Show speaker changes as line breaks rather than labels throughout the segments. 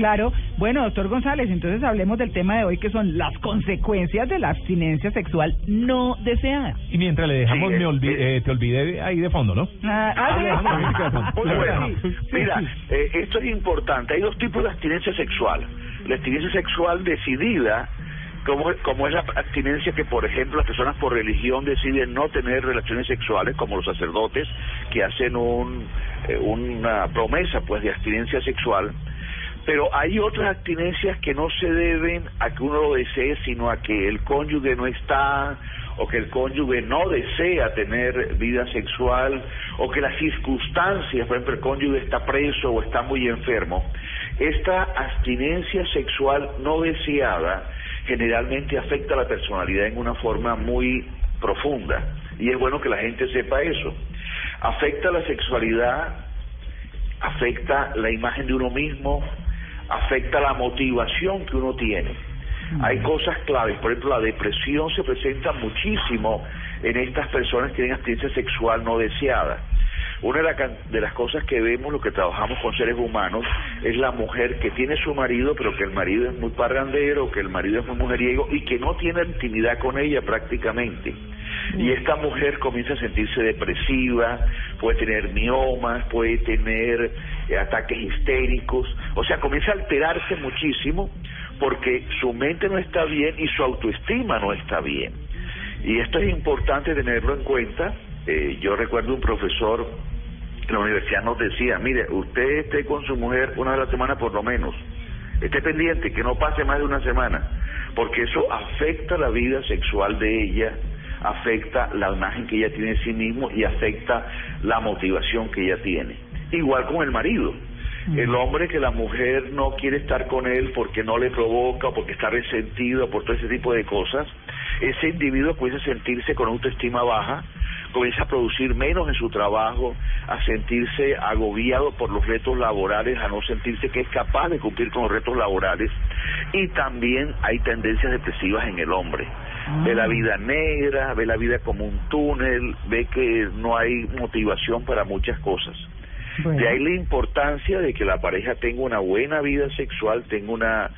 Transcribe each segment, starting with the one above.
Claro. Bueno, doctor González, entonces hablemos del tema de hoy que son las consecuencias de la abstinencia sexual no deseada.
Y mientras le dejamos,
Sí,
me olvi-
eh,
eh, te olvidé ahí de fondo, ¿no?
Ah, ah, sí.
Bueno.
Sí, sí,
Mira, eh, esto es importante. Hay dos tipos de abstinencia sexual. La abstinencia sexual decidida, como, como es la abstinencia que, por ejemplo, las personas por religión deciden no tener relaciones sexuales, como los sacerdotes que hacen un, eh, una promesa pues de abstinencia sexual. Pero hay otras abstinencias que no se deben a que uno lo desee, sino a que el cónyuge no está, o que el cónyuge no desea tener vida sexual, o que las circunstancias, por ejemplo, el cónyuge está preso o está muy enfermo. Esta abstinencia sexual no deseada generalmente afecta a la personalidad en una forma muy profunda. Y es bueno que la gente sepa eso. Afecta la sexualidad afecta la imagen de uno mismo, afecta la motivación que uno tiene. Hay cosas claves, por ejemplo, la depresión se presenta muchísimo en estas personas que tienen abstinencia sexual no deseada. Una de, la de las cosas que vemos, lo que trabajamos con seres humanos, es la mujer que tiene su marido, pero que el marido es muy parrandero, que el marido es muy mujeriego y que no tiene intimidad con ella prácticamente. Y esta mujer comienza a sentirse depresiva, puede tener miomas, puede tener ataques histéricos, o sea, comienza a alterarse muchísimo porque su mente no está bien y su autoestima no está bien. Y esto es importante tenerlo en cuenta. Eh, yo recuerdo un profesor en la universidad nos decía, mire, usted esté con su mujer una vez a la semana por lo menos, esté pendiente, que no pase más de una semana, porque eso afecta la vida sexual de ella, afecta la imagen que ella tiene de sí mismo y afecta la motivación que ella tiene. Igual con el marido. El hombre que la mujer no quiere estar con él porque no le provoca, o porque está resentido, por todo ese tipo de cosas, ese individuo comienza a sentirse con autoestima baja, comienza a producir menos en su trabajo, a sentirse agobiado por los retos laborales, a no sentirse que es capaz de cumplir con los retos laborales. Y también hay tendencias depresivas en el hombre. Ve la vida negra, ve la vida como un túnel, ve que no hay motivación para muchas cosas.
Bueno.
De ahí la importancia de que la pareja tenga una buena vida sexual, tenga una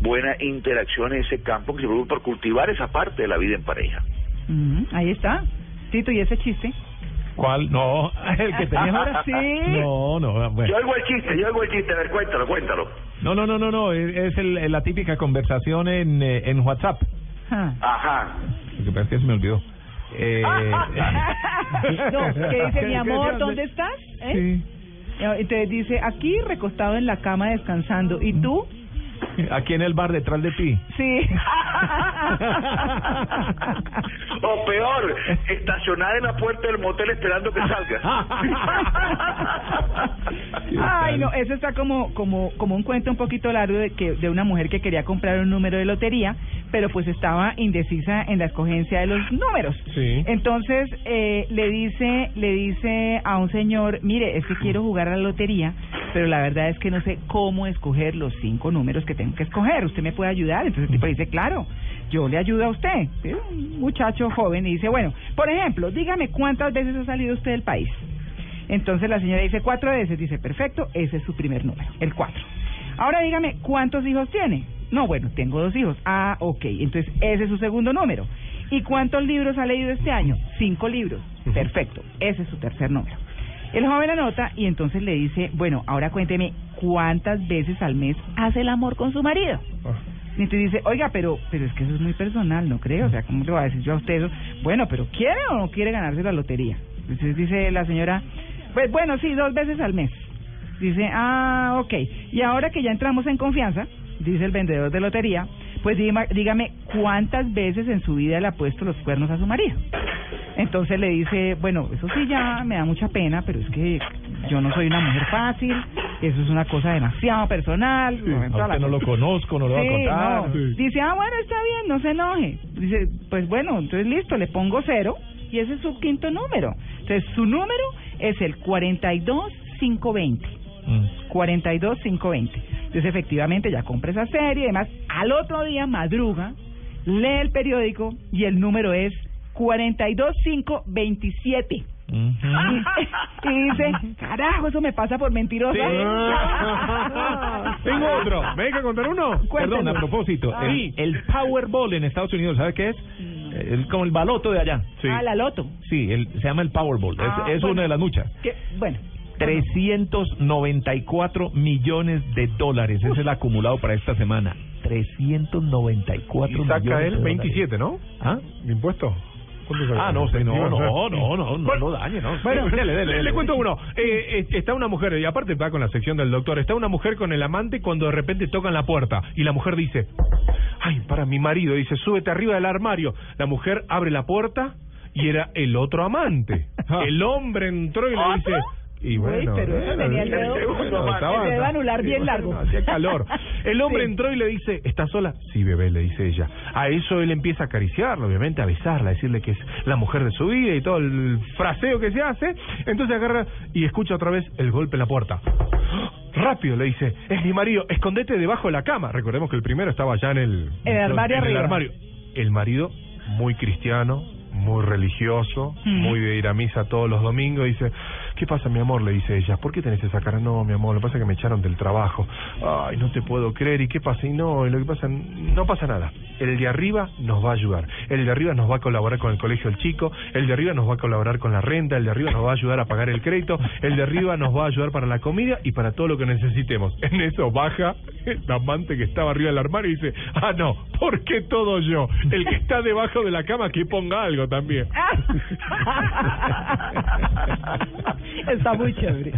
buena interacción en ese campo, que se preocupe por cultivar esa parte de la vida en pareja.
Ujú, Ahí está. Tito, ¿y ese chiste?
¿Cuál? No, el que tenías ahora.
Sí.
No, no,
Yo
bueno.
oigo el chiste, yo oigo el chiste, a ver, cuéntalo, cuéntalo.
No, no, no, no, no, es el, la típica conversación en, eh, en WhatsApp.
Ah.
Ajá.
Lo que pasa es que se me olvidó. Eh,
no, que dice, mi amor, ¿dónde estás? ¿Eh?
Sí.
Entonces dice, aquí recostado en la cama descansando. ¿Y tú?
Aquí en el bar detrás de ti.
Sí.
O peor, estacionada en la puerta del motel esperando que salgas.
Ay, no, eso está como como como un cuento un poquito largo de que de una mujer que quería comprar un número de lotería, pero pues estaba indecisa en la escogencia de los números.
Sí.
Entonces eh, le dice le dice a un señor, mire, es que quiero jugar a la lotería, pero la verdad es que no sé cómo escoger los cinco números que tengo que escoger. ¿Usted me puede ayudar? Entonces el tipo dice, claro, yo le ayudo a usted. Es un muchacho joven y dice, bueno, por ejemplo, dígame cuántas veces ha salido usted del país. Entonces la señora dice cuatro veces, dice, perfecto, ese es su primer número, el cuatro. Ahora dígame, ¿cuántos hijos tiene? No, bueno, tengo dos hijos. Ah, ok, entonces ese es su segundo número. ¿Y cuántos libros ha leído este año? Cinco libros. Perfecto, ese es su tercer número. El joven anota y entonces le dice, bueno, ahora cuénteme cuántas veces al mes hace el amor con su marido. Y entonces dice, oiga, pero pero es que eso es muy personal, ¿no creo? O sea, ¿cómo le voy a decir yo a usted eso? Bueno, pero ¿quiere o no quiere ganarse la lotería? Entonces dice la señora, pues bueno, sí, dos veces al mes. Dice, ah, ok. Y ahora que ya entramos en confianza, dice el vendedor de lotería, pues dígame, dígame cuántas veces en su vida le ha puesto los cuernos a su marido. Entonces le dice, bueno, eso sí ya me da mucha pena, pero es que yo no soy una mujer fácil, Eso es una cosa demasiado personal.
Sí,
no,
a usted no lo conozco, no lo voy a
Sí,
contar.
no.
Sí.
Dice, ah, bueno, está bien, no se enoje. Dice, pues bueno, entonces listo, le pongo cero y ese es su quinto número. Entonces su número es el 42520.
Mm.
42520. Entonces efectivamente ya compra esa serie y además al otro día madruga, lee el periódico y el número es 42527.
Ujú.
Y, y dice, carajo, eso me pasa por mentirosa.
Tengo otro. ¿Me deja contar uno? Perdón, a propósito. El, el Powerball en Estados Unidos, ¿sabe qué es? El, como el baloto de allá.
Ah, la loto.
Sí, el, se llama el Powerball.
Ah,
es es
bueno.
una de las muchas.
Que, bueno.
394 millones de dólares es el acumulado para esta semana. 394
Y saca
millones de
él
dólares.
27, ¿no?
¿Ah?
¿De impuesto?
Ah, no sé, no,
21,
no, no, no, no lo dañe, no.
Bueno,
dele, dele,
le,
dele.
le cuento uno. Eh, eh, está una mujer, y aparte está con la sección del doctor, está una mujer con el amante cuando de repente tocan la puerta y la mujer dice, ay, para mi marido, dice, súbete arriba del armario. La mujer abre la puerta y era el otro amante. El hombre entró y le dice... Y bueno,
Uy, pero eso
bueno,
tenía el dedo-
segundo,
el dedo anular bien largo.
hacía calor. El hombre
Sí.
entró y le dice, ¿estás sola? Sí, bebé, le dice ella. A eso él empieza a acariciarla, obviamente, a besarla, a decirle que es la mujer de su vida y todo el fraseo que se hace. Entonces agarra y escucha otra vez el golpe en la puerta. Rápido, le dice, es mi marido, escondete debajo de la cama. Recordemos que el primero estaba ya en el,
el armario
en el
arriba.
armario. El marido, muy cristiano, muy religioso,
Mm.
muy de ir a misa todos los domingos, dice, ¿qué pasa mi amor? Le dice ella, ¿por qué tenés esa cara? No, mi amor, lo que pasa es que me echaron del trabajo. Ay, no te puedo creer, ¿y qué pasa? Y no, y lo que pasa, no pasa nada. El de arriba nos va a ayudar, el de arriba nos va a colaborar con el colegio del chico, el de arriba nos va a colaborar con la renta, el de arriba nos va a ayudar a pagar el crédito, el de arriba nos va a ayudar para la comida y para todo lo que necesitemos. En eso baja el amante que estaba arriba del armario y dice, ah, no, ¿por qué todo yo? El que está debajo de la cama que ponga algo también.
Está muy chévere.